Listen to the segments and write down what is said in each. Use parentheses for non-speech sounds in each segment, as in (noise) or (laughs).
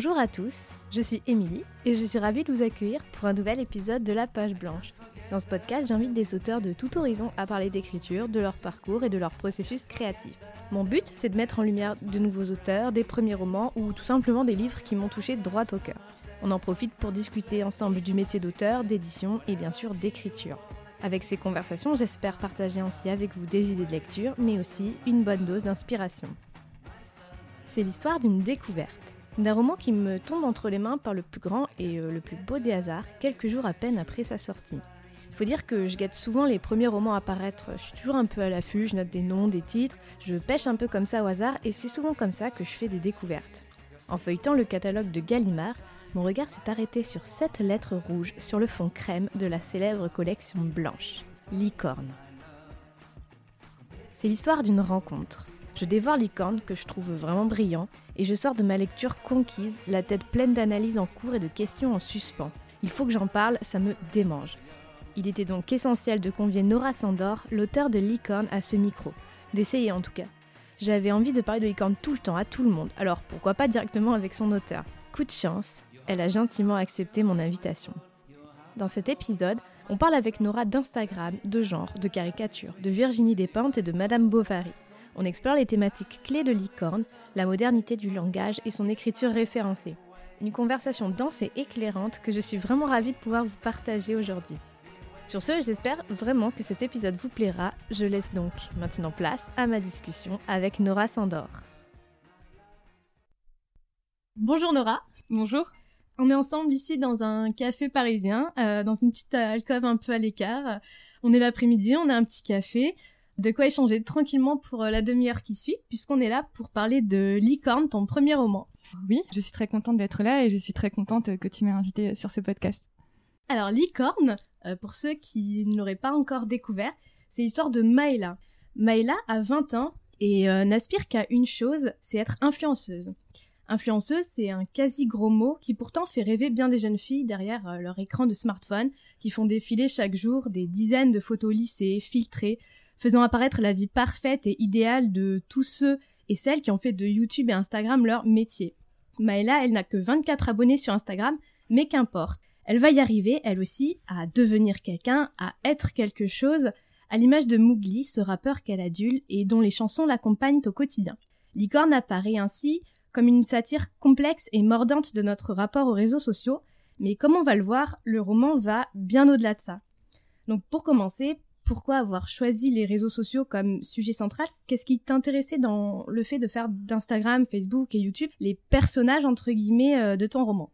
Bonjour à tous, je suis Émilie et je suis ravie de vous accueillir pour un nouvel épisode de La Page Blanche. Dans ce podcast, j'invite des auteurs de tout horizon à parler d'écriture, de leur parcours et de leur processus créatif. Mon but, c'est de mettre en lumière de nouveaux auteurs, des premiers romans ou tout simplement des livres qui m'ont touché droit au cœur. On en profite pour discuter ensemble du métier d'auteur, d'édition et bien sûr d'écriture. Avec ces conversations, j'espère partager ainsi avec vous des idées de lecture, mais aussi une bonne dose d'inspiration. C'est l'histoire d'une découverte d'un roman qui me tombe entre les mains par le plus grand et euh, le plus beau des hasards, quelques jours à peine après sa sortie. Il faut dire que je guette souvent les premiers romans à paraître, je suis toujours un peu à l'affût, je note des noms, des titres, je pêche un peu comme ça au hasard et c'est souvent comme ça que je fais des découvertes. En feuilletant le catalogue de Gallimard, mon regard s'est arrêté sur sept lettres rouges sur le fond crème de la célèbre collection blanche, Licorne. C'est l'histoire d'une rencontre, je dévore Licorne, que je trouve vraiment brillant, et je sors de ma lecture conquise, la tête pleine d'analyses en cours et de questions en suspens. Il faut que j'en parle, ça me démange. Il était donc essentiel de convier Nora Sandor, l'auteur de Licorne, à ce micro. D'essayer en tout cas. J'avais envie de parler de Licorne tout le temps, à tout le monde, alors pourquoi pas directement avec son auteur? Coup de chance, elle a gentiment accepté mon invitation. Dans cet épisode, on parle avec Nora d'Instagram, de genre, de caricature, de Virginie Despentes et de Madame Bovary on explore les thématiques clés de Licorne, la modernité du langage et son écriture référencée. Une conversation dense et éclairante que je suis vraiment ravie de pouvoir vous partager aujourd'hui. Sur ce, j'espère vraiment que cet épisode vous plaira. Je laisse donc maintenant place à ma discussion avec Nora Sandor. Bonjour Nora. Bonjour. On est ensemble ici dans un café parisien, euh, dans une petite alcôve un peu à l'écart. On est l'après-midi, on a un petit café de quoi échanger tranquillement pour euh, la demi-heure qui suit, puisqu'on est là pour parler de Licorne, ton premier roman. Oui, je suis très contente d'être là et je suis très contente que tu m'aies invitée sur ce podcast. Alors Licorne, euh, pour ceux qui ne l'auraient pas encore découvert, c'est l'histoire de Maëla. Maëla a 20 ans et euh, n'aspire qu'à une chose, c'est être influenceuse. Influenceuse, c'est un quasi gros mot qui pourtant fait rêver bien des jeunes filles derrière leur écran de smartphone, qui font défiler chaque jour des dizaines de photos lissées, filtrées, faisant apparaître la vie parfaite et idéale de tous ceux et celles qui ont fait de YouTube et Instagram leur métier. Maëla, elle n'a que 24 abonnés sur Instagram, mais qu'importe. Elle va y arriver, elle aussi, à devenir quelqu'un, à être quelque chose, à l'image de Mowgli, ce rappeur qu'elle adule et dont les chansons l'accompagnent au quotidien. Licorne apparaît ainsi comme une satire complexe et mordante de notre rapport aux réseaux sociaux, mais comme on va le voir, le roman va bien au-delà de ça. Donc pour commencer, pourquoi avoir choisi les réseaux sociaux comme sujet central? Qu'est-ce qui t'intéressait dans le fait de faire d'Instagram, Facebook et YouTube les personnages entre guillemets euh, de ton roman?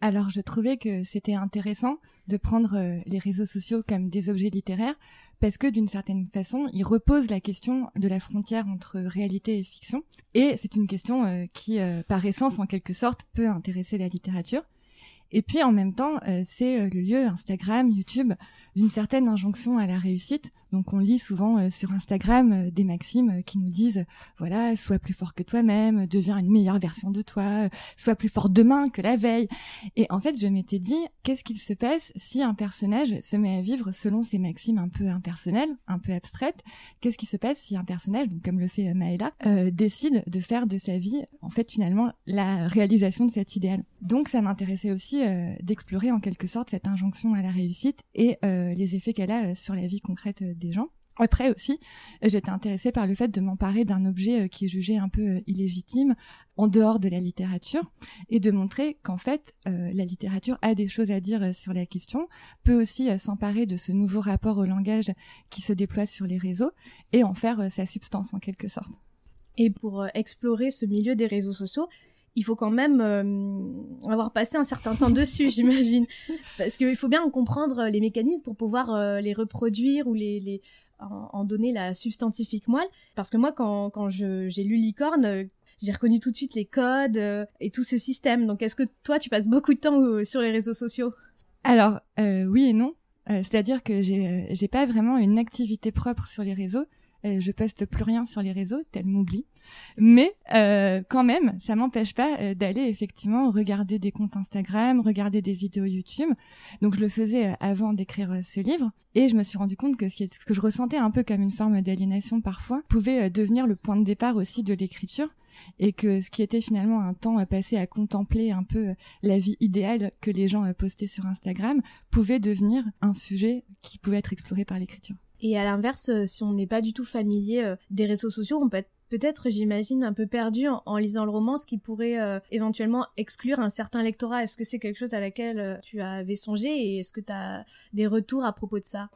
Alors je trouvais que c'était intéressant de prendre euh, les réseaux sociaux comme des objets littéraires parce que d'une certaine façon, ils reposent la question de la frontière entre réalité et fiction et c'est une question euh, qui par essence en quelque sorte peut intéresser la littérature. Et puis en même temps, euh, c'est euh, le lieu Instagram, YouTube d'une certaine injonction à la réussite. Donc on lit souvent euh, sur Instagram des maximes qui nous disent voilà, sois plus fort que toi-même, deviens une meilleure version de toi, sois plus fort demain que la veille. Et en fait, je m'étais dit qu'est-ce qu'il se passe si un personnage se met à vivre selon ces maximes un peu impersonnelles, un peu abstraites? Qu'est-ce qui se passe si un personnage, comme le fait Maëla, décide de faire de sa vie en fait finalement la réalisation de cet idéal? Donc ça m'intéressait aussi euh, d'explorer en quelque sorte cette injonction à la réussite et euh, les effets qu'elle a euh, sur la vie concrète des gens. Après aussi, j'étais intéressée par le fait de m'emparer d'un objet qui est jugé un peu illégitime en dehors de la littérature et de montrer qu'en fait la littérature a des choses à dire sur la question, peut aussi s'emparer de ce nouveau rapport au langage qui se déploie sur les réseaux et en faire sa substance en quelque sorte. Et pour explorer ce milieu des réseaux sociaux, il faut quand même euh, avoir passé un certain temps dessus, (laughs) j'imagine, parce qu'il faut bien comprendre les mécanismes pour pouvoir euh, les reproduire ou les, en, donner la substantifique moelle. Parce que moi, quand, quand j'ai lu Licorne, euh, j'ai reconnu tout de suite les codes et tout ce système. Donc, est-ce que toi, tu passes beaucoup de temps sur les réseaux sociaux? Alors, oui et non. C'est-à-dire que j'ai pas vraiment une activité propre sur les réseaux euh, je poste plus rien sur les réseaux, tel Mougli. Mais euh, quand même, ça m'empêche pas euh, d'aller effectivement regarder des comptes Instagram, regarder des vidéos YouTube. Donc je le faisais avant d'écrire ce livre et je me suis rendu compte que ce que je ressentais un peu comme une forme d'aliénation parfois pouvait devenir le point de départ aussi de l'écriture et que ce qui était finalement un temps passé à contempler un peu la vie idéale que les gens postaient sur Instagram pouvait devenir un sujet qui pouvait être exploré par l'écriture. Et à l'inverse, euh, si on n'est pas du tout familier euh, des réseaux sociaux, on peut être peut-être, j'imagine, un peu perdu en, lisant le roman, ce qui pourrait euh, éventuellement exclure un certain lectorat. Est-ce que c'est quelque chose à laquelle tu avais songé et est-ce que tu as des retours à propos de ça?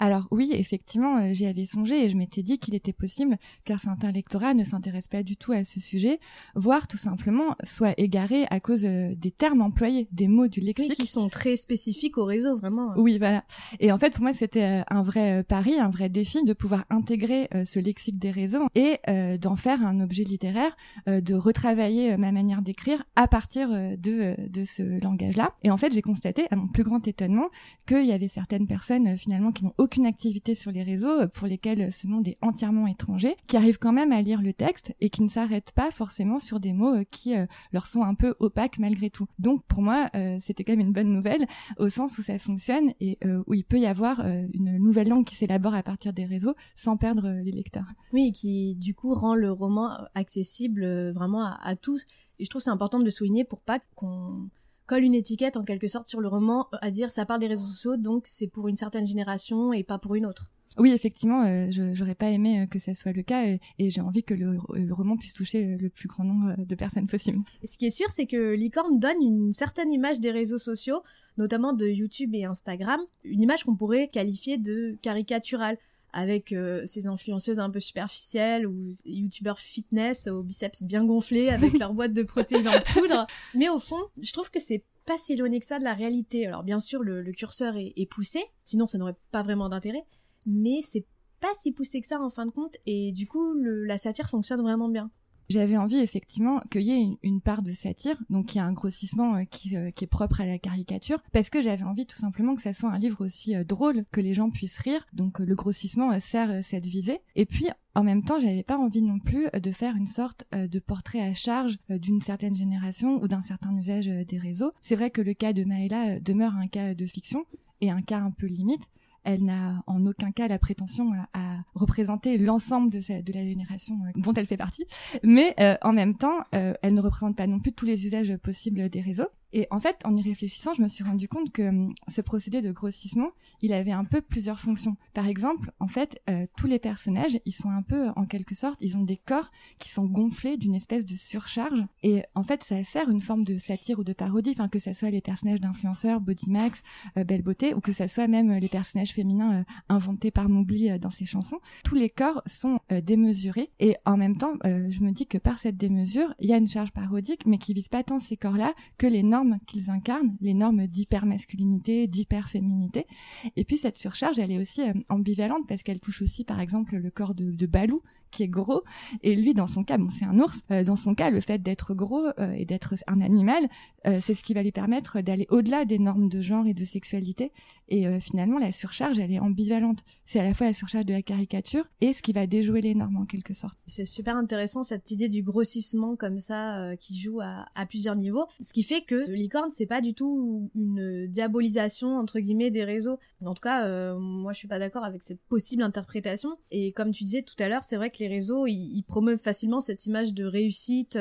Alors oui, effectivement, euh, j'y avais songé et je m'étais dit qu'il était possible qu'un certain lectorat ne s'intéresse pas du tout à ce sujet, voire tout simplement soit égaré à cause euh, des termes employés, des mots du lexique. qui sont très spécifiques au réseau, vraiment. Oui, voilà. Et en fait, pour moi, c'était euh, un vrai pari, un vrai défi de pouvoir intégrer ce lexique des réseaux et d'en faire un objet littéraire, de retravailler ma manière d'écrire à partir de, de ce langage-là. Et en fait, j'ai constaté, à mon plus grand étonnement, qu'il y avait certaines personnes finalement qui n'ont aucune activité sur les réseaux, euh, pour lesquels ce monde est entièrement étranger, qui arrivent quand même à lire le texte et qui ne s'arrêtent pas forcément sur des mots euh, qui euh, leur sont un peu opaques malgré tout. Donc pour moi, c'était quand même une bonne nouvelle au sens où ça fonctionne et où il peut y avoir une nouvelle langue qui s'élabore à partir des réseaux sans perdre les lecteurs. Oui, qui du coup rend le roman accessible vraiment à, à tous. Et je trouve c'est important de le souligner pour pas qu'on colle une étiquette en quelque sorte sur le roman euh, à dire ça parle des réseaux sociaux donc c'est pour une certaine génération et pas pour une autre. Oui, effectivement, euh, j'aurais pas aimé euh, que ça soit le cas et, j'ai envie que le, roman puisse toucher le plus grand nombre de personnes possible. Ce qui est sûr, c'est que Licorne donne une certaine image des réseaux sociaux, notamment de YouTube et Instagram, une image qu'on pourrait qualifier de caricaturale avec euh, ces influenceuses un peu superficielles ou youtubeurs fitness aux biceps bien gonflés avec (laughs) leur boîte de protéines en poudre. Mais au fond, je trouve que c'est pas si éloigné que ça de la réalité. Alors bien sûr, le, curseur est, poussé, sinon ça n'aurait pas vraiment d'intérêt, mais c'est pas si poussé que ça en fin de compte, et du coup, la satire fonctionne vraiment bien j'avais envie effectivement qu'il y ait une, part de satire, donc il y a un grossissement euh, qui, euh, qui, est propre à la caricature, parce que j'avais envie tout simplement que ça soit un livre aussi euh, drôle, que les gens puissent rire, donc le grossissement sert cette visée. Et puis en même temps, j'avais pas envie non plus de faire une sorte de portrait à charge d'une certaine génération ou d'un certain usage des réseaux. C'est vrai que le cas de Maëla demeure un cas de fiction et un cas un peu limite, elle n'a en aucun cas la prétention à, représenter l'ensemble de, la génération euh, dont elle fait partie, mais euh, en même temps, euh, elle ne représente pas non plus tous les usages possibles des réseaux. Et en fait, en y réfléchissant, je me suis rendu compte que hum, ce procédé de grossissement, il avait un peu plusieurs fonctions. Par exemple, en fait, euh, tous les personnages, ils sont un peu, en quelque sorte, ils ont des corps qui sont gonflés d'une espèce de surcharge. Et en fait, ça sert une forme de satire ou de parodie, enfin que ça soit les personnages d'influenceurs, Bodymax, euh, Belle Beauté, ou que ça soit même les personnages féminins euh, inventés par Mowgli dans ses chansons. Tous les corps sont démesurés. Et en même temps, je me dis que par cette démesure, il y a une charge parodique, mais qui vise pas tant ces corps-là que les normes qu'ils incarnent, les normes d'hypermasculinité, d'hyperféminité. Et puis cette surcharge, elle est aussi euh, ambivalente parce qu'elle touche aussi, par exemple, le corps de, de Balou, qui est gros. Et lui, dans son cas, bon, c'est un ours. Euh, dans son cas, le fait d'être gros euh, et d'être un animal, c'est ce qui va lui permettre d'aller au-delà des normes de genre et de sexualité. Et finalement, la surcharge, elle est ambivalente. C'est à la fois la surcharge de la caricature et ce qui va déjouer les normes en quelque sorte. C'est super intéressant cette idée du grossissement comme ça qui joue à, à plusieurs niveaux. Ce qui fait que licorne, c'est pas du tout une diabolisation entre guillemets des réseaux. En tout cas, euh, moi je suis pas d'accord avec cette possible interprétation. Et comme tu disais tout à l'heure, c'est vrai que les réseaux ils, promeuvent facilement cette image de réussite.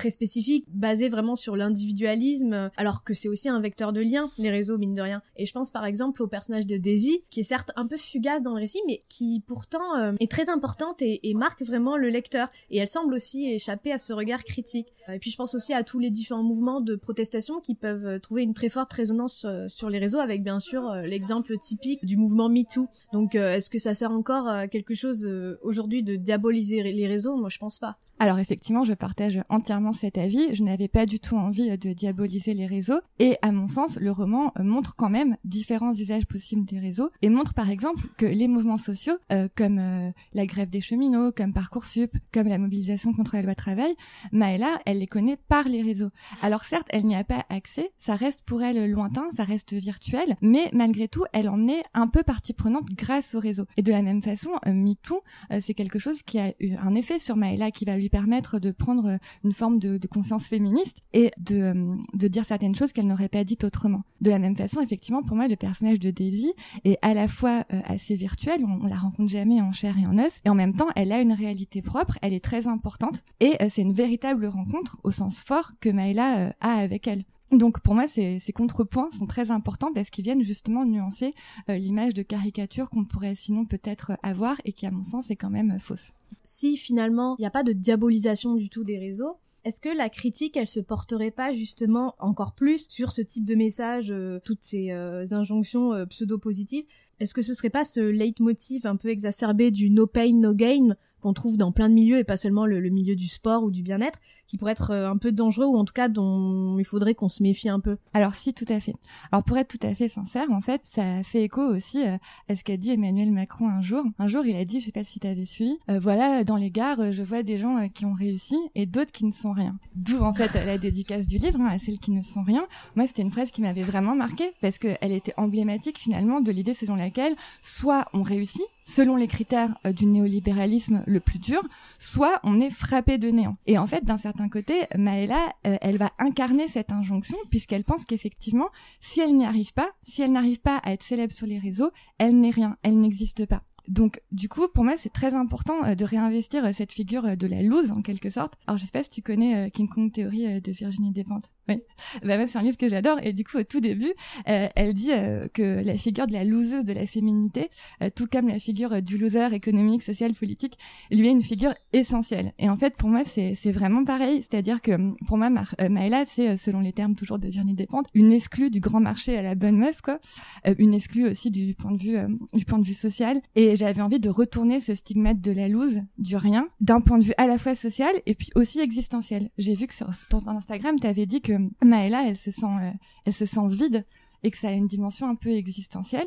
Euh, très spécifique, basé vraiment sur l'individualisme, alors que c'est aussi un vecteur de lien, les réseaux, mine de rien. Et je pense par exemple au personnage de Daisy, qui est certes un peu fugace dans le récit, mais qui pourtant euh, est très importante et, marque vraiment le lecteur. Et elle semble aussi échapper à ce regard critique. Et puis je pense aussi à tous les différents mouvements de protestation qui peuvent euh, trouver une très forte résonance euh, sur les réseaux, avec bien sûr l'exemple typique du mouvement MeToo. Donc est-ce que ça sert encore à quelque chose aujourd'hui de diaboliser les réseaux? Moi je pense pas. Alors effectivement, je partage entièrement cet avis. Je n'avais pas du tout envie de diaboliser les réseaux. Et à mon sens, le roman montre quand même différents usages possibles des réseaux et montre par exemple que les mouvements sociaux, comme la grève des cheminots, comme Parcoursup, comme la mobilisation contre la loi travail, Maëla, elle les connaît par les réseaux. Alors certes, elle n'y a pas accès, ça reste pour elle lointain, ça reste virtuel, mais malgré tout, elle en est un peu partie prenante grâce au réseau. Et de la même façon, euh, MeToo, euh, c'est quelque chose qui a eu un effet sur Maëla, qui va lui permettre de prendre euh, une forme de, conscience féministe et de, de dire certaines choses qu'elle n'aurait pas dites autrement. De la même façon, effectivement, pour moi, le personnage de Daisy est à la fois assez virtuel, on, on, la rencontre jamais en chair et en os, et en même temps, elle a une réalité propre, elle est très importante, et c'est une véritable rencontre au sens fort que Maëla a avec elle. Donc pour moi, ces, contrepoints sont très importants parce qu'ils viennent justement nuancer euh, l'image de caricature qu'on pourrait sinon peut-être avoir et qui à mon sens est quand même fausse. Si finalement il n'y a pas de diabolisation du tout des réseaux, est-ce que la critique, elle se porterait pas justement encore plus sur ce type de message, euh, toutes ces euh, injonctions pseudo-positives? Est-ce que ce serait pas ce leitmotiv un peu exacerbé du no pain, no gain? Qu'on trouve dans plein de milieux et pas seulement le, milieu du sport ou du bien-être, qui pourrait être euh, un peu dangereux ou en tout cas dont il faudrait qu'on se méfie un peu. Alors si, tout à fait. Alors pour être tout à fait sincère, en fait, ça fait écho aussi euh, à ce qu'a dit Emmanuel Macron un jour. Un jour, il a dit, je sais pas si t'avais suivi, euh, voilà, dans les gares, je vois des gens qui ont réussi et d'autres qui ne sont rien. D'où en fait la dédicace du livre hein, à celles qui ne sont rien. Moi, c'était une phrase qui m'avait vraiment marqué parce qu'elle était emblématique finalement de l'idée selon laquelle soit on réussit, selon les critères euh, du néolibéralisme le plus dur, soit on est frappé de néant. Et en fait, d'un certain côté, Maëla, euh, elle va incarner cette injonction puisqu'elle pense qu'effectivement, si elle n'y arrive pas, si elle n'arrive pas à être célèbre sur les réseaux, elle n'est rien, elle n'existe pas. Donc, du coup, pour moi, c'est très important euh, de réinvestir cette figure de la loose, en quelque sorte. Alors, je sais si tu connais King Kong Theory de Virginie Despentes. Oui. Bah, c'est un livre que j'adore. Et du coup, au tout début, euh, elle dit euh, que la figure de la loseuse de la féminité, euh, tout comme la figure du loser économique, social, politique, lui est une figure essentielle. Et en fait, pour moi, c'est vraiment pareil. C'est-à-dire que pour moi, Maëla, c'est, selon les termes toujours de Virginie Despentes, une exclue du grand marché à la bonne meuf, quoi. une exclue aussi du point de vue du point de vue social. Et j'avais envie de retourner ce stigmate de la loose, du rien, d'un point de vue à la fois social et puis aussi existentiel. J'ai vu que sur ton Instagram, tu avais dit que Maëla, elle se sent, euh, elle se sent vide et que ça a une dimension un peu existentielle.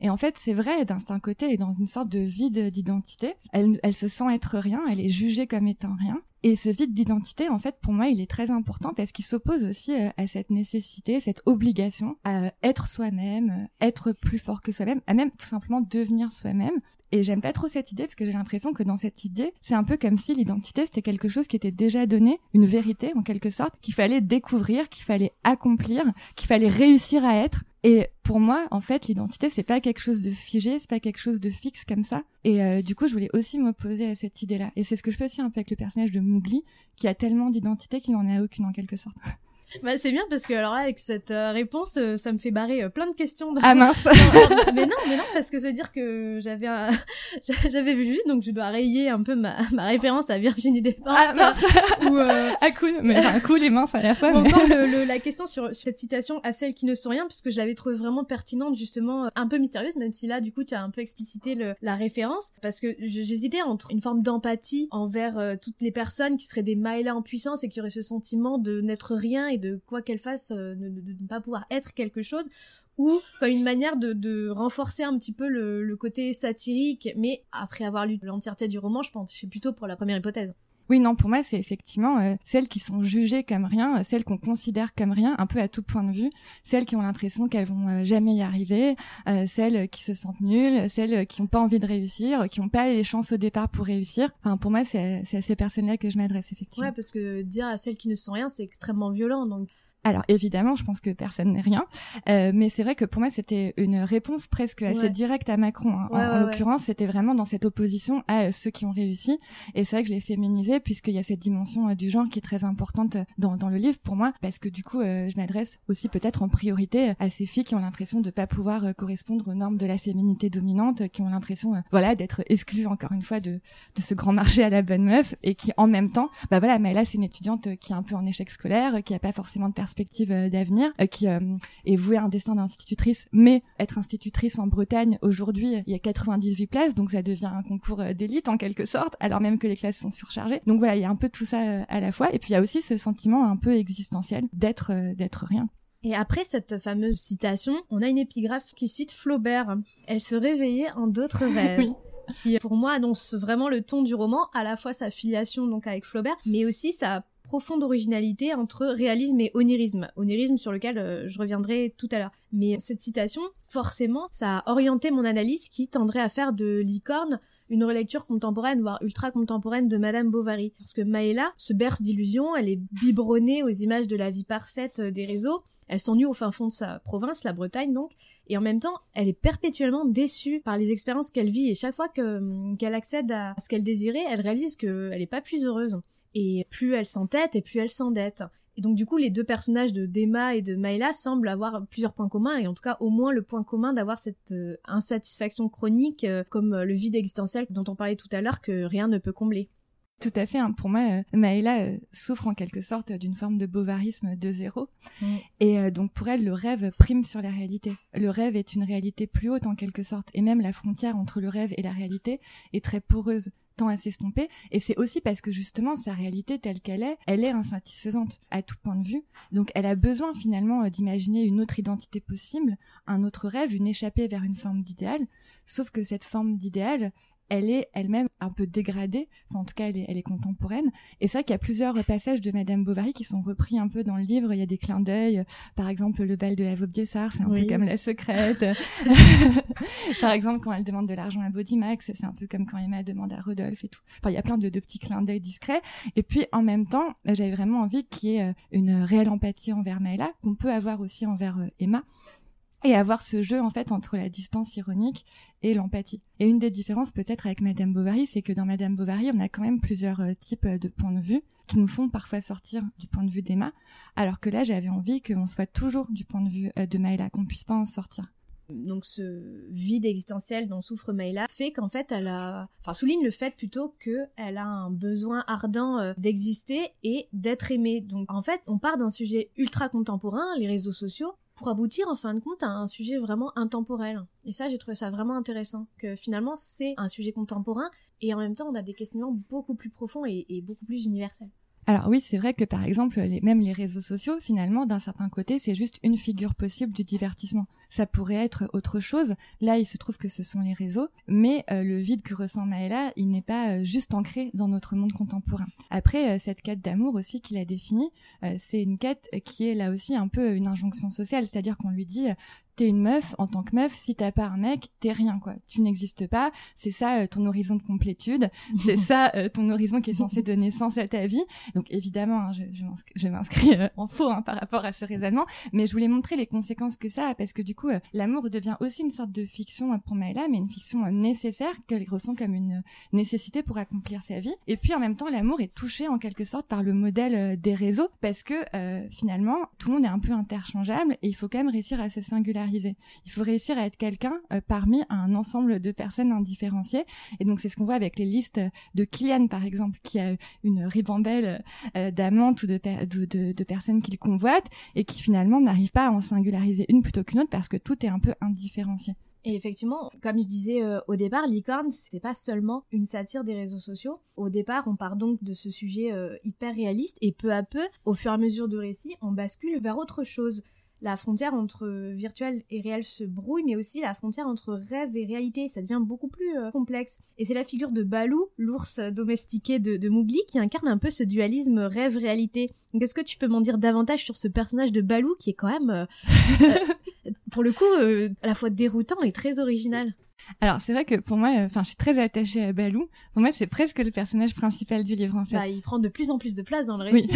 Et en fait, c'est vrai, d'un côté, elle est dans une sorte de vide d'identité. Elle, elle se sent être rien, elle est jugée comme étant rien. Et ce vide d'identité, en fait, pour moi, il est très important parce qu'il s'oppose aussi euh, à cette nécessité, cette obligation à être soi-même, euh, être plus fort que soi-même, à même tout simplement devenir soi-même. Et j'aime pas trop cette idée parce que j'ai l'impression que dans cette idée, c'est un peu comme si l'identité c'était quelque chose qui était déjà donné, une vérité en quelque sorte, qu'il fallait découvrir, qu'il fallait accomplir, qu'il fallait réussir à être et pour moi, en fait, l'identité, c'est pas quelque chose de figé, c'est pas quelque chose de fixe comme ça. Et euh, du coup, je voulais aussi m'opposer à cette idée-là. Et c'est ce que je fais aussi un peu avec le personnage de Mowgli, qui a tellement d'identité qu'il n'en a aucune en quelque sorte. (laughs) Bah, c'est bien parce que alors là avec cette euh, réponse euh, ça me fait barrer euh, plein de questions. De... Ah mince. (laughs) mais non mais non parce que c'est dire que j'avais un... (laughs) j'avais vu juste donc je dois rayer un peu ma, ma référence à Virginie Despentes. Ah mince. (laughs) ou ah cool mais enfin, cool et mince à la fois. Ou encore le, la question sur, sur, cette citation à celles qui ne sont rien puisque je l'avais trouvé vraiment pertinente justement un peu mystérieuse même si là du coup tu as un peu explicité le, la référence parce que j'hésitais entre une forme d'empathie envers toutes les personnes qui seraient des Maëla en puissance et qui auraient ce sentiment de n'être rien et de quoi qu'elle fasse, euh, de, ne pas pouvoir être quelque chose, ou comme une manière de, renforcer un petit peu le, côté satirique, mais après avoir lu l'entièreté du roman, je pense, je plutôt pour la première hypothèse. Oui, non, pour moi, c'est effectivement euh, celles qui sont jugées comme rien, euh, celles qu'on considère comme rien, un peu à tout point de vue, celles qui ont l'impression qu'elles vont jamais y arriver, celles qui se sentent nulles, celles qui n'ont pas envie de réussir, qui n'ont pas les chances au départ pour réussir. Enfin, pour moi, c'est à ces personnes-là que je m'adresse effectivement. Ouais, parce que dire à celles qui ne sont rien, c'est extrêmement violent. Donc alors évidemment, je pense que personne n'est rien, euh, mais c'est vrai que pour moi c'était une réponse presque assez directe à Macron. Hein. en, l'occurrence, c'était vraiment dans cette opposition à ceux qui ont réussi, et c'est vrai que je l'ai féminisé puisqu'il y a cette dimension euh, du genre qui est très importante dans, dans le livre pour moi, parce que du coup, euh, je m'adresse aussi peut-être en priorité à ces filles qui ont l'impression de pas pouvoir euh, correspondre aux normes de la féminité dominante, qui ont l'impression, voilà, d'être exclues encore une fois de de ce grand marché à la bonne meuf, et qui en même temps, bah voilà, mais là c'est une étudiante qui est un peu en échec scolaire, qui a pas forcément de perspective perspective d'avenir, qui est vouée à un destin d'institutrice, mais être institutrice en Bretagne aujourd'hui, il y a 98 places, donc ça devient un concours d'élite en quelque sorte, alors même que les classes sont surchargées. Donc voilà, il y a un peu tout ça à la fois, et puis il y a aussi ce sentiment un peu existentiel d'être d'être rien. Et après cette fameuse citation, on a une épigraphe qui cite Flaubert. Elle se réveillait en d'autres (laughs) rêves. Qui, pour moi, annonce vraiment le ton du roman, à la fois sa filiation donc avec Flaubert, mais aussi sa profonde originalité entre réalisme et onirisme. Onirisme sur lequel euh, je reviendrai tout à l'heure. Mais cette citation, forcément, ça a orienté mon analyse qui tendrait à faire de Licorne une relecture contemporaine, voire ultra contemporaine de Madame Bovary. Parce que Maëla se berce d'illusions, elle est biberonnée aux images de la vie parfaite euh, des réseaux, elle s'ennuie au fin fond de sa province, la Bretagne donc, et en même temps, elle est perpétuellement déçue par les expériences qu'elle vit, et chaque fois hum, qu'elle accède à ce qu'elle désirait, elle réalise qu'elle n'est pas plus heureuse. Et plus elle s'entête, et plus elle s'endette. Et donc du coup, les deux personnages de Dema et de Maïla semblent avoir plusieurs points communs, et en tout cas au moins le point commun d'avoir cette euh, insatisfaction chronique, euh, comme euh, le vide existentiel dont on parlait tout à l'heure, que rien ne peut combler. Tout à fait. Hein. Pour moi, euh, Maëla euh, souffre en quelque sorte d'une forme de bovarisme de zéro. Mm. Et euh, donc pour elle, le rêve prime sur la réalité. Le rêve est une réalité plus haute en quelque sorte. Et même la frontière entre le rêve et la réalité est très poreuse tend à s'estomper. Et c'est aussi parce que justement sa réalité telle qu'elle est, elle est insatisfaisante à tout point de vue. Donc elle a besoin finalement d'imaginer une autre identité possible, un autre rêve, une échappée vers une forme d'idéal. Sauf que cette forme d'idéal, elle est elle-même un peu dégradée, enfin en tout cas elle est, elle est contemporaine. Et c'est vrai qu'il y a plusieurs passages de Madame Bovary qui sont repris un peu dans le livre. Il y a des clins d'œil, par exemple le bal de la Vaubyessard, c'est un peu comme la secrète. (laughs) par exemple quand elle demande de l'argent à Max, c'est un peu comme quand Emma demande à Rodolphe et tout. Enfin il y a plein de, de petits clins d'œil discrets. Et puis en même temps, j'avais vraiment envie qu'il y ait euh, une réelle empathie envers Maëla, qu'on peut avoir aussi envers euh, Emma et avoir ce jeu en fait entre la distance ironique et l'empathie. Et une des différences peut-être avec Madame Bovary, c'est que dans Madame Bovary, on a quand même plusieurs euh, types de points de vue qui nous font parfois sortir du point de vue d'Emma, alors que là j'avais envie qu'on soit toujours du point de vue euh, de Maëla, qu'on puisse pas en sortir. Donc ce vide existentiel dont souffre Maëla fait qu'en fait elle a, enfin souligne le fait plutôt que elle a un besoin ardent euh, d'exister et d'être aimée. Donc en fait on part d'un sujet ultra contemporain, les réseaux sociaux, pour aboutir en fin de compte à un sujet vraiment intemporel. Et ça, j'ai trouvé ça vraiment intéressant, que finalement c'est un sujet contemporain et en même temps on a des questionnements beaucoup plus profonds et, beaucoup plus universels. Alors oui, c'est vrai que par exemple, même les réseaux sociaux, finalement, d'un certain côté, c'est juste une figure possible du divertissement. Ça pourrait être autre chose. Là, il se trouve que ce sont les réseaux, mais euh, le vide que ressent Maëla, il n'est pas euh, juste ancré dans notre monde contemporain. Après, euh, cette quête d'amour aussi qu'il a définie, c'est une quête qui est là aussi un peu une injonction sociale, c'est-à-dire qu'on lui dit t'es une meuf, en tant que meuf, si t'as pas un mec, t'es rien, quoi. Tu n'existes pas. C'est ça euh, ton horizon de complétude. (laughs) c'est ça euh, ton horizon qui est censé donner sens à ta vie. Donc évidemment, hein, je, je m'inscris euh, en faux hein, par rapport à ce raisonnement, mais je voulais montrer les conséquences que ça a parce que du coup, l'amour devient aussi une sorte de fiction pour Maëla, mais une fiction nécessaire qu'elle ressent comme une nécessité pour accomplir sa vie. Et puis en même temps, l'amour est touché en quelque sorte par le modèle des réseaux parce que finalement, tout le monde est un peu interchangeable et il faut quand même réussir à se il faut réussir à être quelqu'un euh, parmi un ensemble de personnes indifférenciées. Et donc c'est ce qu'on voit avec les listes de Kylian par exemple, qui a une ribambelle euh, d'amantes ou de, personnes qu'il convoite et qui finalement n'arrive pas à en singulariser une plutôt qu'une autre parce que tout est un peu indifférencié. Et effectivement, comme je disais euh, au départ, Licorne, c'était pas seulement une satire des réseaux sociaux. Au départ, on part donc de ce sujet hyper réaliste et peu à peu, au fur et à mesure du récit, on bascule vers autre chose la frontière entre virtuel et réel se brouille, mais aussi la frontière entre rêve et réalité. Ça devient beaucoup plus euh, complexe. Et c'est la figure de Balou, l'ours domestiqué de, de qui incarne un peu ce dualisme rêve-réalité. Donc est-ce que tu peux m'en dire davantage sur ce personnage de Balou qui est quand même, euh, (laughs) euh, pour le coup, à la fois déroutant et très original? Alors c'est vrai que pour moi, enfin, je suis très attachée à Balou. Pour moi, c'est presque le personnage principal du livre en fait. Bah, il prend de plus en plus de place dans le récit.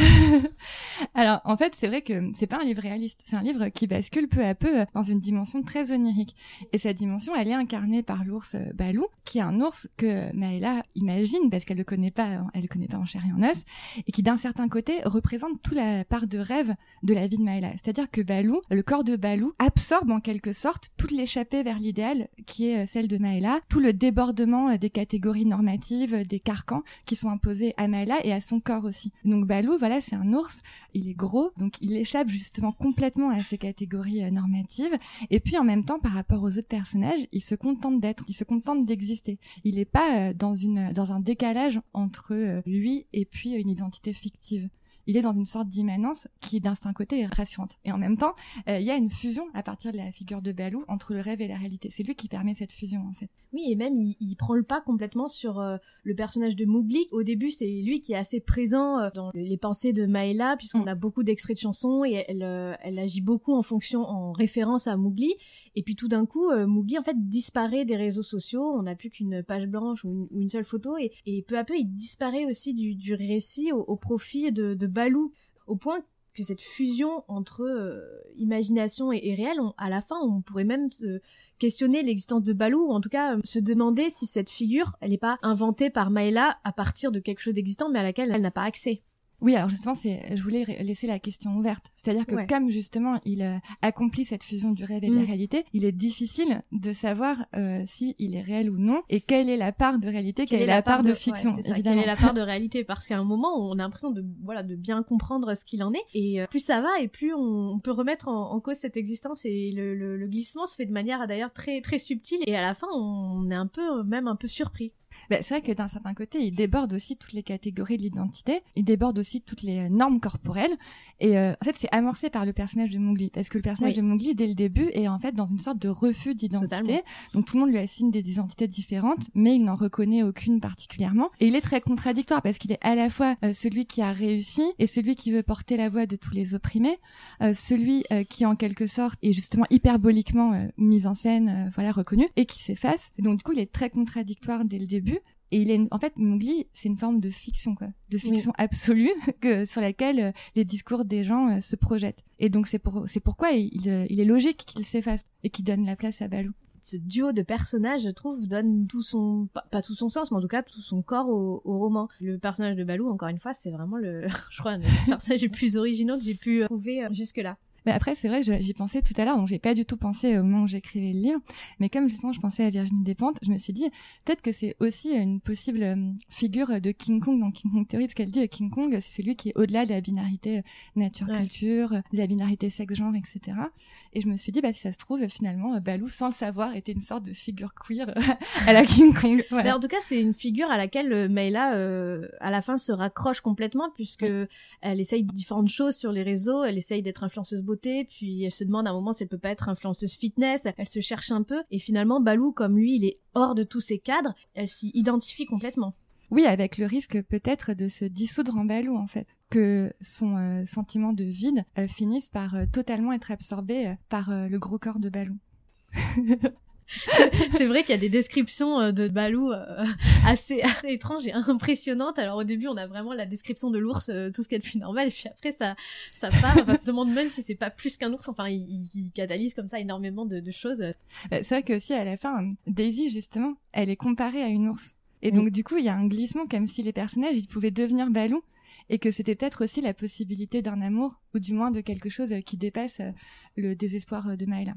(laughs) Alors en fait, c'est vrai que c'est pas un livre réaliste. C'est un livre qui bascule peu à peu dans une dimension très onirique. Et cette dimension, elle est incarnée par l'ours euh, Balou, qui est un ours que Maëla imagine parce qu'elle le connaît pas, elle le connaît pas en chair et en os, et qui d'un certain côté représente toute la part de rêve de la vie de Maëla. C'est-à-dire que Balou, le corps de Balou, absorbe en quelque sorte toute l'échappée vers l'idéal qui est euh, de Maëla, tout le débordement des catégories normatives, des carcans qui sont imposés à Maëla et à son corps aussi. Donc Balou, voilà, c'est un ours, il est gros, donc il échappe justement complètement à ces catégories normatives. Et puis en même temps, par rapport aux autres personnages, il se contente d'être, il se contente d'exister. Il n'est pas dans une dans un décalage entre lui et puis une identité fictive il est dans une sorte d'immanence qui, d'un certain côté, est rassurante. Et en même temps, euh, il y a une fusion à partir de la figure de Balou entre le rêve et la réalité. C'est lui qui permet cette fusion, en fait. Oui, et même, il, prend le pas complètement sur euh, le personnage de Mowgli. Au début, c'est lui qui est assez présent euh, dans les pensées de Maëla, puisqu'on mm. a beaucoup d'extraits de chansons, et elle, elle agit beaucoup en fonction, en référence à Mowgli. Et puis tout d'un coup, Mowgli, en fait, disparaît des réseaux sociaux. On n'a plus qu'une page blanche ou une, seule photo, et, peu à peu, il disparaît aussi du, récit au, profit de, de Balou, au point que cette fusion entre euh, imagination et, réel, à la fin, on pourrait même se questionner l'existence de Balou, ou en tout cas euh, se demander si cette figure, elle n'est pas inventée par Maëla à partir de quelque chose d'existant, mais à laquelle elle n'a pas accès. Oui, alors justement, c'est, je voulais laisser la question ouverte. C'est-à-dire que comme justement il euh, accomplit cette fusion du rêve et de la mm. réalité, il est difficile de savoir euh, si il est réel ou non et quelle est la part de réalité, quelle, est la, part, de, fiction. évidemment. quelle est la part de réalité? Parce qu'à un moment, on a l'impression de voilà de bien comprendre ce qu'il en est et euh, plus ça va et plus on, peut remettre en, cause cette existence et le, le, glissement se fait de manière d'ailleurs très très subtile et à la fin on est un peu même un peu surpris. Bah, c'est vrai que d'un certain côté, il déborde aussi toutes les catégories de l'identité, il déborde aussi toutes les euh, normes corporelles, et euh, en fait, c'est amorcé par le personnage de Mowgli, parce que le personnage de Mowgli, dès le début, est en fait dans une sorte de refus d'identité, donc tout le monde lui assigne des identités différentes, mais il n'en reconnaît aucune particulièrement, et il est très contradictoire, parce qu'il est à la fois euh, celui qui a réussi, et celui qui veut porter la voix de tous les opprimés, celui qui en quelque sorte est justement hyperboliquement mis en scène, voilà, reconnu, et qui s'efface, donc du coup, il est très contradictoire dès le début, et il est en fait Mowgli, c'est une forme de fiction quoi, de fiction absolue (laughs) que sur laquelle euh, les discours des gens euh, se projettent. Et donc c'est pour c'est pourquoi il, euh, il, est logique qu'il s'efface et qu'il donne la place à Balou. Ce duo de personnages, je trouve, donne tout son pas, tout son sens, mais en tout cas tout son corps au, au roman. Le personnage de Balou, encore une fois, c'est vraiment le (laughs) je crois le personnage le plus original que j'ai pu trouver jusque là. Mais après, c'est vrai, j'y pensais tout à l'heure, donc j'ai pas du tout pensé au moment où j'écrivais le livre. Mais comme justement, je pensais à Virginie Despentes, je me suis dit, peut-être que c'est aussi une possible euh, figure de King Kong dans King Kong Theory, parce qu'elle dit euh, King Kong, c'est celui qui est au-delà de la binarité euh, nature-culture, de la binarité sexe-genre, etc. Et je me suis dit, bah, si ça se trouve, finalement, Balou, sans le savoir, était une sorte de figure queer à la King Kong. Mais en tout cas, c'est une figure à laquelle Mayla, euh, à la fin, se raccroche complètement, puisque elle essaye différentes choses sur les réseaux, elle essaye d'être influenceuse beauté, puis elle se demande à un moment si elle peut pas être influenceuse fitness, elle se cherche un peu, et finalement Balou, comme lui, il est hors de tous ces cadres, elle s'y identifie complètement. Oui, avec le risque peut-être de se dissoudre en Balou en fait, que son euh, sentiment de vide euh, finisse par euh, totalement être absorbé par le gros corps de Balou. (laughs) (laughs) c'est vrai qu'il y a des descriptions euh, de Balou euh, assez, étranges et impressionnantes. Alors au début, on a vraiment la description de l'ours, euh, tout ce qui est de plus normal, et puis après ça, ça part. on se demande même si c'est pas plus qu'un ours. Enfin, il, il, catalyse comme ça énormément de, de choses. C'est vrai que aussi à la fin, Daisy justement, elle est comparée à une ours. Et donc du coup, il y a un glissement comme si les personnages ils pouvaient devenir Balou et que c'était peut-être aussi la possibilité d'un amour ou du moins de quelque chose qui dépasse le désespoir de Naila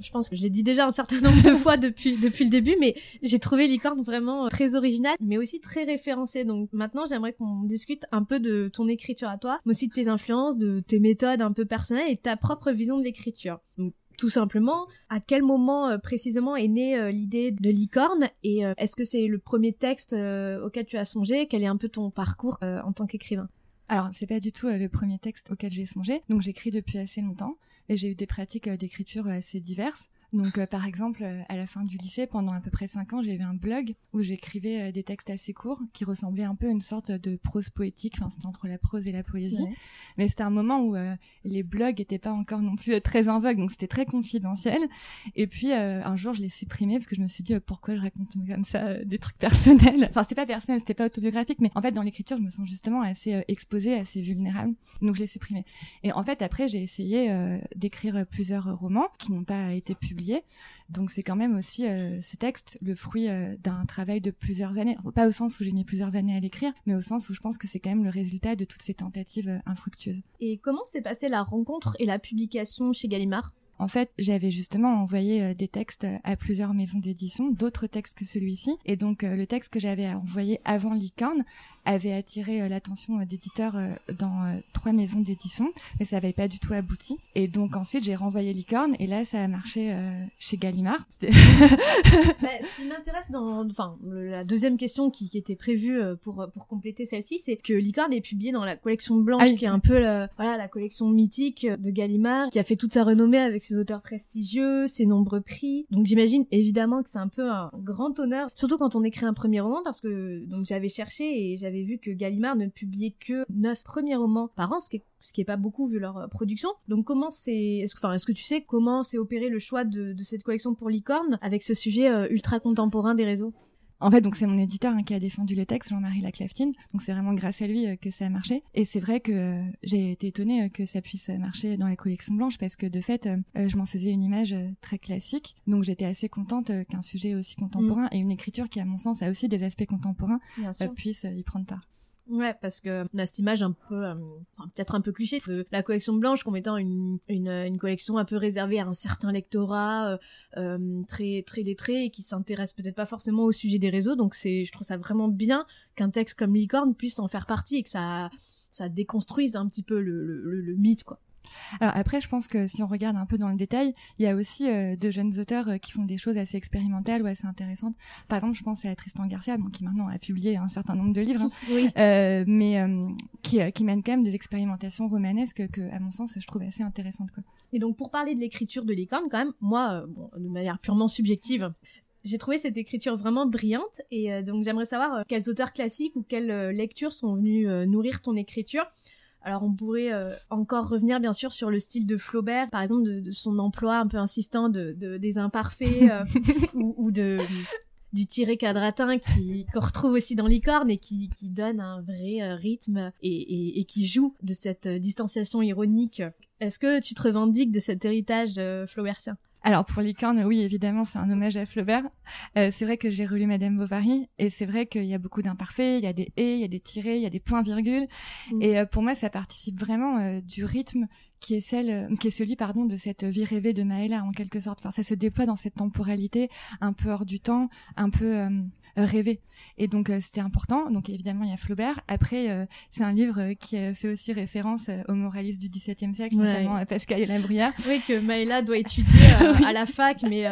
je pense que je l'ai dit déjà un certain nombre de (laughs) fois depuis depuis le début, mais j'ai trouvé Licorne vraiment euh, très original, mais aussi très référencé. Donc maintenant, j'aimerais qu'on discute un peu de ton écriture à toi, mais aussi de tes influences, de tes méthodes un peu personnelles et ta propre vision de l'écriture. Donc tout simplement, à quel moment euh, précisément est née euh, l'idée de Licorne et est-ce que c'est le premier texte auquel tu as songé? Quel est un peu ton parcours en tant qu'écrivain? Alors, c'est pas du tout le premier texte auquel j'ai songé. Donc, j'écris depuis assez longtemps et j'ai eu des pratiques d'écriture assez diverses. Donc, euh, par exemple, euh, à la fin du lycée, pendant à peu près cinq ans, j'avais un blog où j'écrivais euh, des textes assez courts qui ressemblaient un peu à une sorte de prose poétique. Enfin, c'était entre la prose et la poésie. Mais c'était un moment où les blogs étaient pas encore non plus très en vogue, donc c'était très confidentiel. Et puis, un jour, je l'ai supprimé parce que je me suis dit pourquoi je raconte comme ça des trucs (laughs) personnels? Enfin, c'était pas personnel, c'était pas autobiographique, mais en fait, dans l'écriture, je me sens justement assez exposée, assez vulnérable. Donc, je l'ai supprimé. Et en fait, après, j'ai essayé d'écrire plusieurs romans qui n'ont pas été publiés donc c'est quand même aussi euh, ce texte le fruit euh, d'un travail de plusieurs années. Pas au sens où j'ai mis plusieurs années à l'écrire, mais au sens où je pense que c'est quand même le résultat de toutes ces tentatives euh, infructueuses. Et comment s'est passée la rencontre et la publication chez Gallimard? En fait, j'avais justement envoyé des textes à plusieurs maisons d'édition, d'autres textes que celui-ci, et donc le texte que j'avais envoyé avant Licorne avait attiré l'attention d'éditeurs dans trois maisons d'édition, mais ça n'avait pas du tout abouti. Et donc ensuite, j'ai renvoyé Licorne, et là, ça a marché chez Gallimard. bah, ce qui m'intéresse dans, enfin, la deuxième question qui, qui était prévue pour pour compléter celle-ci, c'est que Licorne est publié dans la collection blanche, ah qui est un peu la, voilà la collection mythique de Gallimard, qui a fait toute sa renommée avec ses auteurs prestigieux, ses nombreux prix. Donc j'imagine évidemment que c'est un peu un grand honneur, surtout quand on écrit un premier roman, parce que donc j'avais cherché et j'avais vu que Gallimard ne publiait que neuf premiers romans par an, ce qui est ce qui pas beaucoup vu leur euh, production. Donc comment c'est, est-ce, enfin, est-ce que tu sais comment s'est opéré le choix de, de cette collection pour Licorne avec ce sujet euh, ultra contemporain des réseaux? En fait, donc c'est mon éditeur hein, qui a défendu les textes, Jean-Marie Laclaftine. Donc c'est vraiment grâce à lui euh, que ça a marché. Et c'est vrai que euh, j'ai été étonnée euh, que ça puisse marcher dans les collections blanches parce que de fait, je m'en faisais une image très classique. Donc j'étais assez contente qu'un sujet aussi contemporain et une écriture qui, à mon sens, a aussi des aspects contemporains puisse y prendre part. Ouais, parce que on a cette image un peu, euh, peut-être un peu cliché de la collection blanche comme étant une, collection un peu réservée à un certain lectorat euh, euh très très lettré et qui s'intéresse peut-être pas forcément au sujet des réseaux. Donc c'est, je trouve ça vraiment bien qu'un texte comme Licorne puisse en faire partie et que ça ça déconstruise un petit peu le, le, le mythe quoi. Alors après, je pense que si on regarde un peu dans le détail, il y a aussi euh, de jeunes auteurs euh, qui font des choses assez expérimentales ou assez intéressantes. Par exemple, je pense à Tristan Garcia, bon, qui maintenant a publié un certain nombre de livres, hein, euh, mais qui, qui mène quand même des expérimentations romanesques que, à mon sens, je trouve assez intéressantes. Quoi. Et donc, pour parler de l'écriture de Licorne, quand même, moi, bon, de manière purement subjective, j'ai trouvé cette écriture vraiment brillante et donc j'aimerais savoir quels auteurs classiques ou quelles lectures sont venus nourrir ton écriture. Alors on pourrait euh, encore revenir bien sûr sur le style de Flaubert, par exemple de, son emploi un peu insistant de, des imparfaits euh, (laughs) ou, de du tiré quadratin qui qu'on retrouve aussi dans Licorne et qui, qui donne un vrai euh, rythme et, et, qui joue de cette distanciation ironique. Est-ce que tu te revendiques de cet héritage flaubertien? Alors pour Licorne, oui, évidemment, c'est un hommage à Flaubert. Euh, c'est vrai que j'ai relu Madame Bovary et c'est vrai qu'il y a beaucoup d'imparfaits, il y a des et, il y a des tirés, il y a des points-virgules. Mm. Et euh, pour moi, ça participe vraiment euh, du rythme qui est celle, qui est celui, pardon, de cette vie rêvée de Maëla en quelque sorte. Enfin, ça se déploie dans cette temporalité un peu hors du temps, un peu euh, rêver. Et donc euh, c'était important. Donc évidemment il y a Flaubert. Après euh, c'est un livre qui fait aussi référence aux moralistes du XVIIe siècle, notamment à Pascal et Labrière. Oui que Maëla doit étudier (laughs) à la fac, mais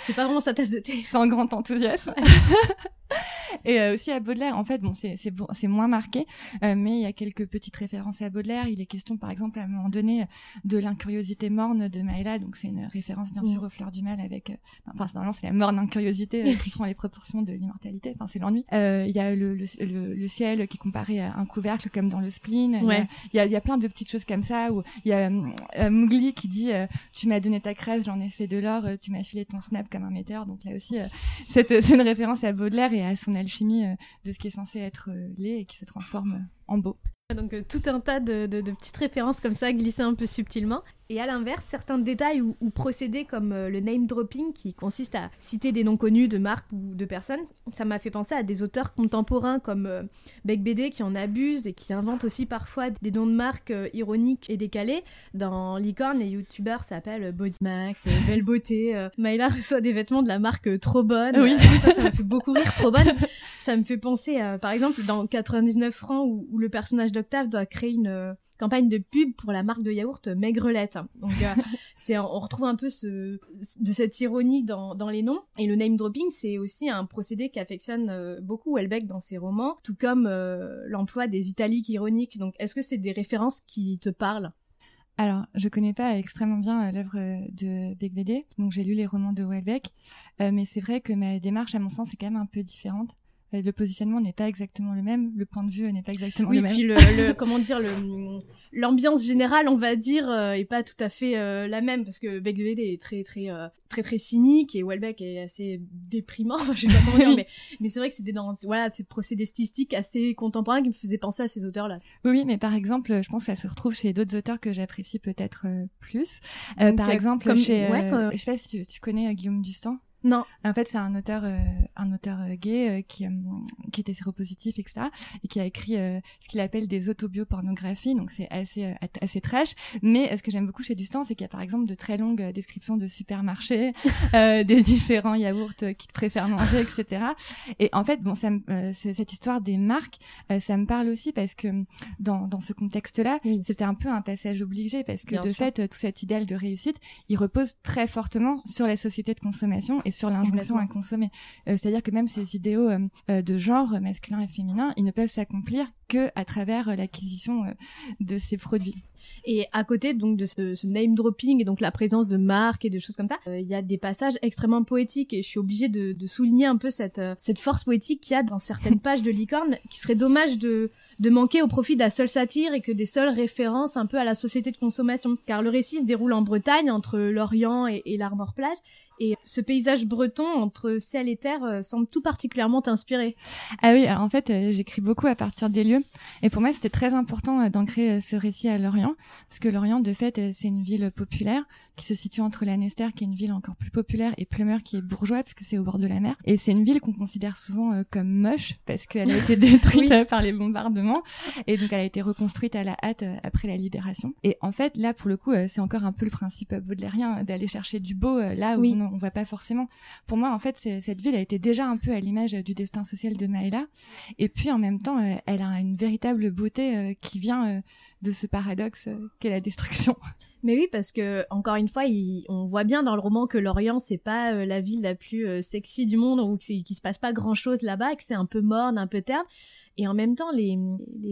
c'est pas vraiment sa thèse de thé. Sans grand enthousiasme. (laughs) (laughs) et euh, aussi à Baudelaire. En fait, bon, c'est c'est c'est moins marqué, euh, mais il y a quelques petites références à Baudelaire. Il est question, par exemple, à un moment donné, de l'incuriosité morne de Maëla. Donc c'est une référence bien sûr aux fleurs du mal avec. Euh, enfin, normalement c'est la morne incuriosité qui prend les proportions de l'immortalité. Enfin, c'est l'ennui. Il y a le, le, le, ciel qui est comparé à un couvercle comme dans le spleen. Il y, a, y, a, plein de petites choses comme ça où il y a Mowgli qui dit tu m'as donné ta crèche, j'en ai fait de l'or, tu m'as filé ton snap comme un météore. Donc là aussi, c'est une référence à Baudelaire et à son alchimie euh, de ce qui est censé être euh, laid et qui se transforme en beau. Donc euh, tout un tas de, petites références comme ça glissées un peu subtilement. Et à l'inverse, certains détails ou, procédés comme euh, le name dropping qui consiste à citer des noms connus de marques ou de personnes, ça m'a fait penser à des auteurs contemporains comme euh, Beck BD qui en abusent et qui inventent aussi parfois des noms de marques euh, ironiques et décalés. Dans Licorne, les youtubeurs s'appellent Body Max, Belle Beauté. Myla reçoit des vêtements de la marque Trop Bonne. Oui. ça, ça m'a fait beaucoup rire. Trop Bonne. Ça me fait penser, à, par exemple, dans 99 francs où, où le personnage d'Octave doit créer une campagne de pub pour la marque de yaourt Maigrelette. Donc euh, (laughs) c'est on retrouve un peu ce de cette ironie dans, dans les noms. Et le name dropping c'est aussi un procédé qu'affectionne euh, beaucoup Welbeck dans ses romans, tout comme euh, l'emploi des italiques ironiques. Donc est-ce que c'est des références qui te parlent? Alors, je connais pas extrêmement bien l'œuvre de Beck donc j'ai lu les romans de Welbeck, mais c'est vrai que ma démarche, à mon sens, est quand même un peu différente le positionnement n'est pas exactement le même, le point de vue n'est pas exactement le même. Oui, puis le, (laughs) comment dire, le l'ambiance générale, on va dire, euh, est pas tout à fait euh, la même parce que Beck est très très euh, très très cynique et Welbeck est assez déprimant. (laughs) je sais pas comment dire, mais mais c'est vrai que c'était dans voilà ces procédés stylistiques assez contemporains qui me faisaient penser à ces auteurs-là. Oui, oui, mais par exemple, je pense que ça se retrouve chez d'autres auteurs que j'apprécie peut-être plus. par exemple, chez, je sais pas si tu, tu connais Guillaume Dustan? Non. En fait, c'est un auteur, euh, un auteur euh, gay euh, qui, qui était séropositif, etc., et qui a écrit ce qu'il appelle des autobiopornographies. Donc, c'est assez, assez trash. Mais ce que j'aime beaucoup chez Distance, c'est qu'il y a par exemple de très longues descriptions de supermarchés, (laughs) des différents yaourts qu'il préfère manger, etc. Et en fait, bon, ça cette histoire des marques, ça me parle aussi parce que dans, dans ce contexte-là, c'était un peu un passage obligé parce que de fait, tout cet idéal de réussite, il repose très fortement sur la société de consommation et sur l'injonction à consommer. Euh, c'est-à-dire que même ces idéaux euh, euh, de genre masculin et féminin, ils ne peuvent s'accomplir que à travers l'acquisition de ces produits. Et à côté donc de ce, name dropping et donc la présence de marques et de choses comme ça, il y a des passages extrêmement poétiques et je suis obligée de, de souligner un peu cette cette force poétique qu'il y a dans certaines (laughs) pages de Licorne, qui serait dommage de de manquer au profit de la seule satire et que des seules références un peu à la société de consommation. Car le récit se déroule en Bretagne entre l'Orient et, et l'Armor Plage et ce paysage breton entre ciel et terre euh, semble tout particulièrement t'inspirer. Ah oui, alors en fait, euh, j'écris beaucoup à partir des lieux. Et pour moi, c'était très important euh, d'ancrer ce récit à Lorient, parce que Lorient, de fait, c'est une ville populaire qui se situe entre Lanester, qui est une ville encore plus populaire, et Plumeur, qui est bourgeois, parce que c'est au bord de la mer. Et c'est une ville qu'on considère souvent comme moche, parce qu'elle a été (laughs) détruite par les bombardements, et donc elle a été reconstruite à la hâte après la libération. Et en fait, là, pour le coup, c'est encore un peu le principe baudelairien d'aller chercher du beau là où on, on voit pas forcément. Pour moi, en fait, cette ville a été déjà un peu à l'image du destin social de Naïla. Et puis, en même temps, euh, elle a une véritable beauté euh, qui vient euh, de ce paradoxe qu'est la destruction. (laughs) Mais oui, parce que encore une fois, on voit bien dans le roman que Lorient c'est pas la ville la plus sexy du monde ou qu'il se passe pas grand chose là-bas, que c'est un peu morne, un peu terne. Et en même temps, les,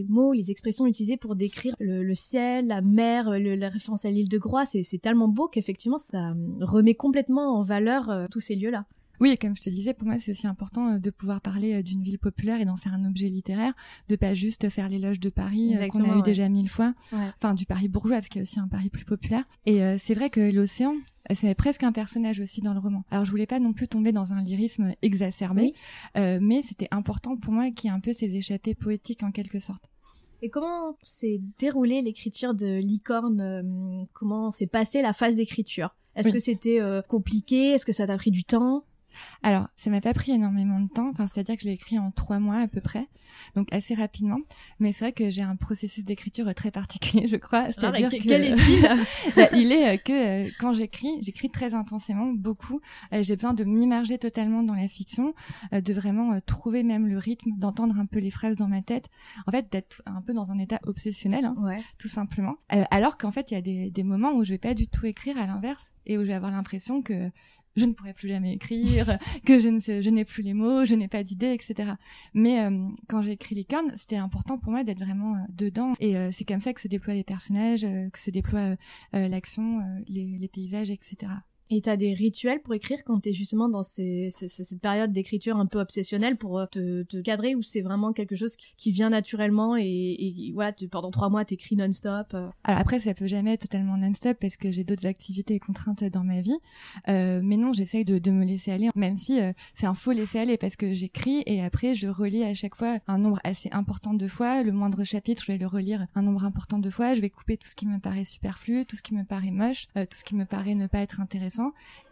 mots, les expressions utilisées pour décrire le, ciel, la mer, la référence à l'île de Groix, c'est tellement beau qu'effectivement, ça remet complètement en valeur euh, tous ces lieux-là. Oui, et comme je te disais, pour moi, c'est aussi important euh, de pouvoir parler euh, d'une ville populaire et d'en faire un objet littéraire, de pas juste faire l'éloge de Paris qu'on a eu déjà mille fois, enfin du Paris bourgeois, parce qu'il y a aussi un Paris plus populaire. Et c'est vrai que l'océan, c'est presque un personnage aussi dans le roman. Alors je voulais pas non plus tomber dans un lyrisme exacerbé, euh, mais c'était important pour moi qu'il y ait un peu ces échappées poétiques en quelque sorte. Et comment s'est déroulée l'écriture de Licorne euh, Comment s'est passée la phase d'écriture? Est-ce que c'était euh, compliqué? Est-ce que ça t'a pris du temps? Alors, ça m'a pas pris énormément de temps, enfin, c'est-à-dire que je l'ai écrit en trois mois à peu près, donc assez rapidement. Mais c'est vrai que j'ai un processus d'écriture très particulier, (laughs) je crois. Ah, c'est-à-dire que... quel est-il (laughs) bah, Il est euh, que euh, quand j'écris, j'écris très intensément, beaucoup. Euh, j'ai besoin de m'immerger totalement dans la fiction, de vraiment trouver même le rythme, d'entendre un peu les phrases dans ma tête. En fait, d'être un peu dans un état obsessionnel, hein, tout simplement. alors qu'en fait, il y a des, des moments où je vais pas du tout écrire à l'inverse et où je vais avoir l'impression que je ne pourrai plus jamais écrire, que je ne je n'ai plus les mots, je n'ai pas d'idées, etc. Mais euh, quand j'ai écrit Licorne, c'était important pour moi d'être vraiment euh, dedans. Et euh, c'est comme ça que se déploient les personnages, que se déploie l'action, les, les paysages, etc. Et t'as des rituels pour écrire quand t'es justement dans ces, cette période d'écriture un peu obsessionnelle pour euh, te, te cadrer ou c'est vraiment quelque chose qui vient naturellement et, et voilà pendant trois mois t'écris non-stop. Euh. Alors après ça peut jamais être totalement non-stop parce que j'ai d'autres activités contraintes dans ma vie, euh, mais non j'essaye de, de, me laisser aller même si euh, c'est un faux laisser aller parce que j'écris et après je relis à chaque fois un nombre assez important de fois, le moindre chapitre je vais le relire un nombre important de fois, je vais couper tout ce qui me paraît superflu, tout ce qui me paraît moche, tout ce qui me paraît ne pas être intéressant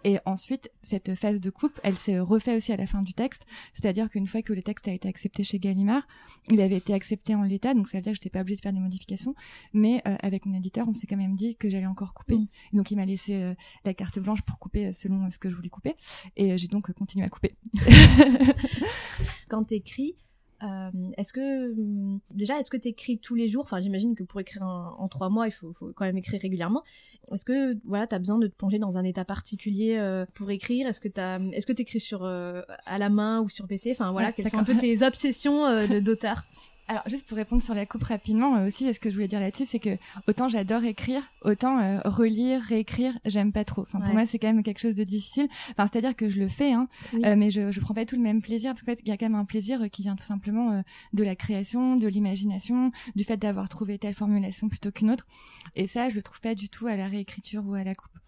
et ensuite, cette phase de coupe, elle se refait aussi à la fin du texte. C'est-à-dire qu'une fois que le texte a été accepté chez Gallimard, il avait été accepté en l'état, donc ça veut dire que j'étais pas obligée de faire des modifications. Mais euh, avec mon éditeur, on s'est quand même dit que j'allais encore couper. Mm. Donc il m'a laissé euh, la carte blanche pour couper euh, selon ce que je voulais couper. Et j'ai donc continué à couper. (laughs) Quand t'écris, euh, est-ce que hum, déjà est-ce que tu écris tous les jours? Enfin, j'imagine que pour écrire en trois mois, il faut, faut, quand même écrire régulièrement. Est-ce que voilà, t'as besoin de te plonger dans un état particulier euh, pour écrire? Est-ce que t'as, est-ce que t'écris sur euh, à la main ou sur PC Enfin voilà, quelles sont un peu tes obsessions de d'auteur? (laughs) alors juste pour répondre sur la coupe rapidement euh, aussi, ce que je voulais dire là-dessus, c'est que autant j'adore écrire, autant euh, relire, réécrire, j'aime pas trop. Enfin pour moi c'est quand même quelque chose de difficile. Enfin c'est-à-dire que je le fais, hein, euh, mais je je prends pas tout le même plaisir parce qu'il y a quand même un plaisir qui vient tout simplement de la création, de l'imagination, du fait d'avoir trouvé telle formulation plutôt qu'une autre. Et ça je le trouve pas du tout à la réécriture ou à la coupe.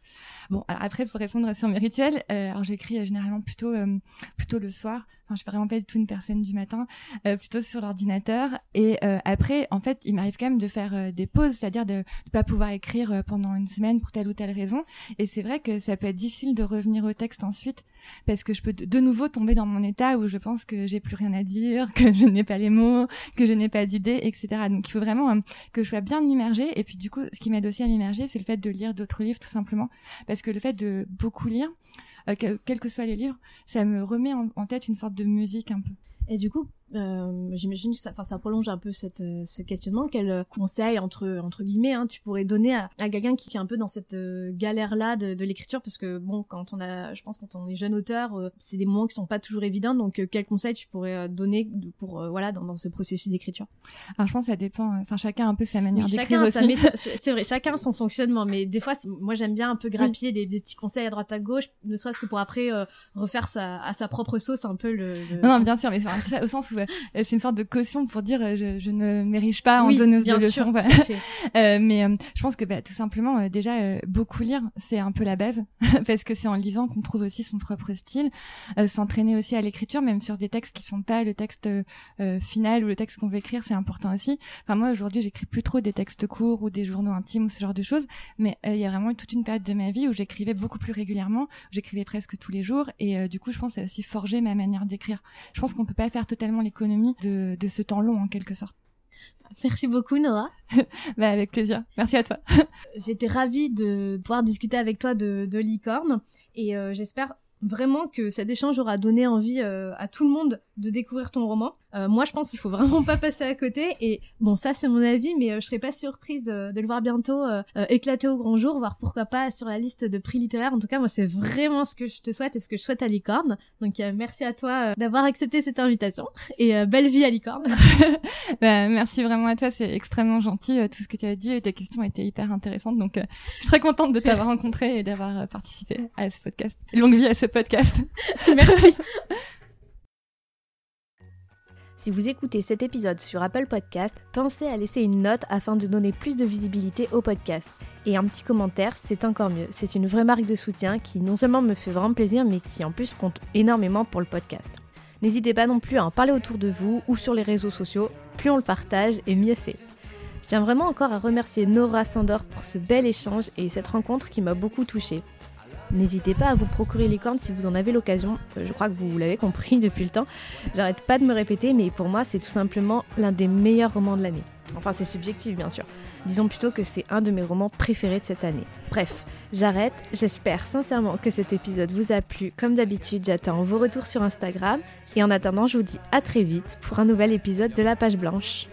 Bon, alors après, pour répondre sur mes rituels, euh, alors j'écris euh, généralement plutôt euh, plutôt le soir. Enfin, je suis vraiment pas du tout une personne du matin, euh, plutôt sur l'ordinateur. Et après, en fait, il m'arrive quand même de faire des pauses, c'est-à-dire de ne pas pouvoir écrire pendant une semaine pour telle ou telle raison. Et c'est vrai que ça peut être difficile de revenir au texte ensuite, parce que je peux de nouveau tomber dans mon état où je pense que j'ai plus rien à dire, (laughs) que je n'ai pas les mots, que je n'ai pas d'idées, etc. Donc il faut vraiment que je sois bien immergée. Et puis du coup, ce qui m'aide aussi à m'immerger, c'est le fait de lire d'autres livres, tout simplement, parce que le fait de beaucoup lire, euh, quels que soient les livres, ça me remet en, tête une sorte de musique un peu. Et du coup, euh, j'imagine que ça, ça prolonge un peu cette, euh, ce questionnement. Quel euh, conseil entre entre guillemets hein, tu pourrais donner à, à quelqu'un qui, est un peu dans cette galère là de, de l'écriture? Parce que bon, quand on a, je pense quand on est jeune auteur, c'est des moments qui sont pas toujours évidents. Donc, quel conseil tu pourrais donner pour voilà dans, dans ce processus d'écriture? Alors, je pense que ça dépend. Enfin, chacun a un peu sa manière d'écrire aussi. C'est vrai, chacun son fonctionnement. Mais des fois, moi, j'aime bien un peu grappiller des, des, petits conseils à droite à gauche, ne serait-ce que pour après refaire sa à sa propre sauce un peu le. Non, bien sûr, mais au sens où c'est une sorte de caution pour dire euh, je, je ne m'érige pas en donneuse de leçons. (laughs) euh, mais euh, je pense que bah, tout simplement euh, déjà beaucoup lire c'est un peu la base (laughs) parce que c'est en lisant qu'on trouve aussi son propre style. S'entraîner aussi à l'écriture même sur des textes qui sont pas le texte final ou le texte qu'on veut écrire c'est important aussi. Enfin moi aujourd'hui j'écris plus trop des textes courts ou des journaux intimes ou ce genre de choses mais il y a vraiment toute une période de ma vie où j'écrivais beaucoup plus régulièrement, j'écrivais presque tous les jours et du coup je pense que ça a aussi forgé ma manière d'écrire. Je pense qu'on peut pas faire totalement l'économie de, de ce temps long en quelque sorte. Merci beaucoup Nora. (laughs) bah avec plaisir. Merci à toi. (laughs) J'étais ravie de pouvoir discuter avec toi de, de licorne et euh, j'espère vraiment que cet échange aura donné envie euh, à tout le monde de découvrir ton roman. Euh, moi, je pense qu'il faut vraiment pas passer à côté. Et bon, ça, c'est mon avis, mais euh, je serais pas surprise de, le voir bientôt éclater au grand jour, voire pourquoi pas sur la liste de prix littéraires. En tout cas, moi, c'est vraiment ce que je te souhaite et ce que je souhaite à Licorne. Donc, merci à toi d'avoir accepté cette invitation et belle vie à Licorne. (laughs) bah, merci vraiment à toi, c'est extrêmement gentil tout ce que tu as dit et tes questions étaient hyper intéressantes. Donc, je suis très contente de t'avoir rencontré et d'avoir participé à ce podcast. Longue vie à ce podcast. (laughs) (laughs) Merci. Si vous écoutez cet épisode sur Apple Podcast, pensez à laisser une note afin de donner plus de visibilité au podcast. Et un petit commentaire, c'est encore mieux. C'est une vraie marque de soutien qui non seulement me fait vraiment plaisir, mais qui en plus compte énormément pour le podcast. N'hésitez pas non plus à en parler autour de vous ou sur les réseaux sociaux. Plus on le partage et mieux c'est. Je tiens vraiment encore à remercier Nora Sandor pour ce bel échange et cette rencontre qui m'a beaucoup touchée. N'hésitez pas à vous procurer Licorne si vous en avez l'occasion. Euh, je crois que vous l'avez compris (laughs) depuis le temps. J'arrête pas de me répéter, mais pour moi, c'est tout simplement l'un des meilleurs romans de l'année. Enfin, c'est subjectif, bien sûr. Disons plutôt que c'est un de mes romans préférés de cette année. Bref, j'arrête. J'espère sincèrement que cet épisode vous a plu. Comme d'habitude, j'attends vos retours sur Instagram. Et en attendant, je vous dis à très vite pour un nouvel épisode de La Page Blanche.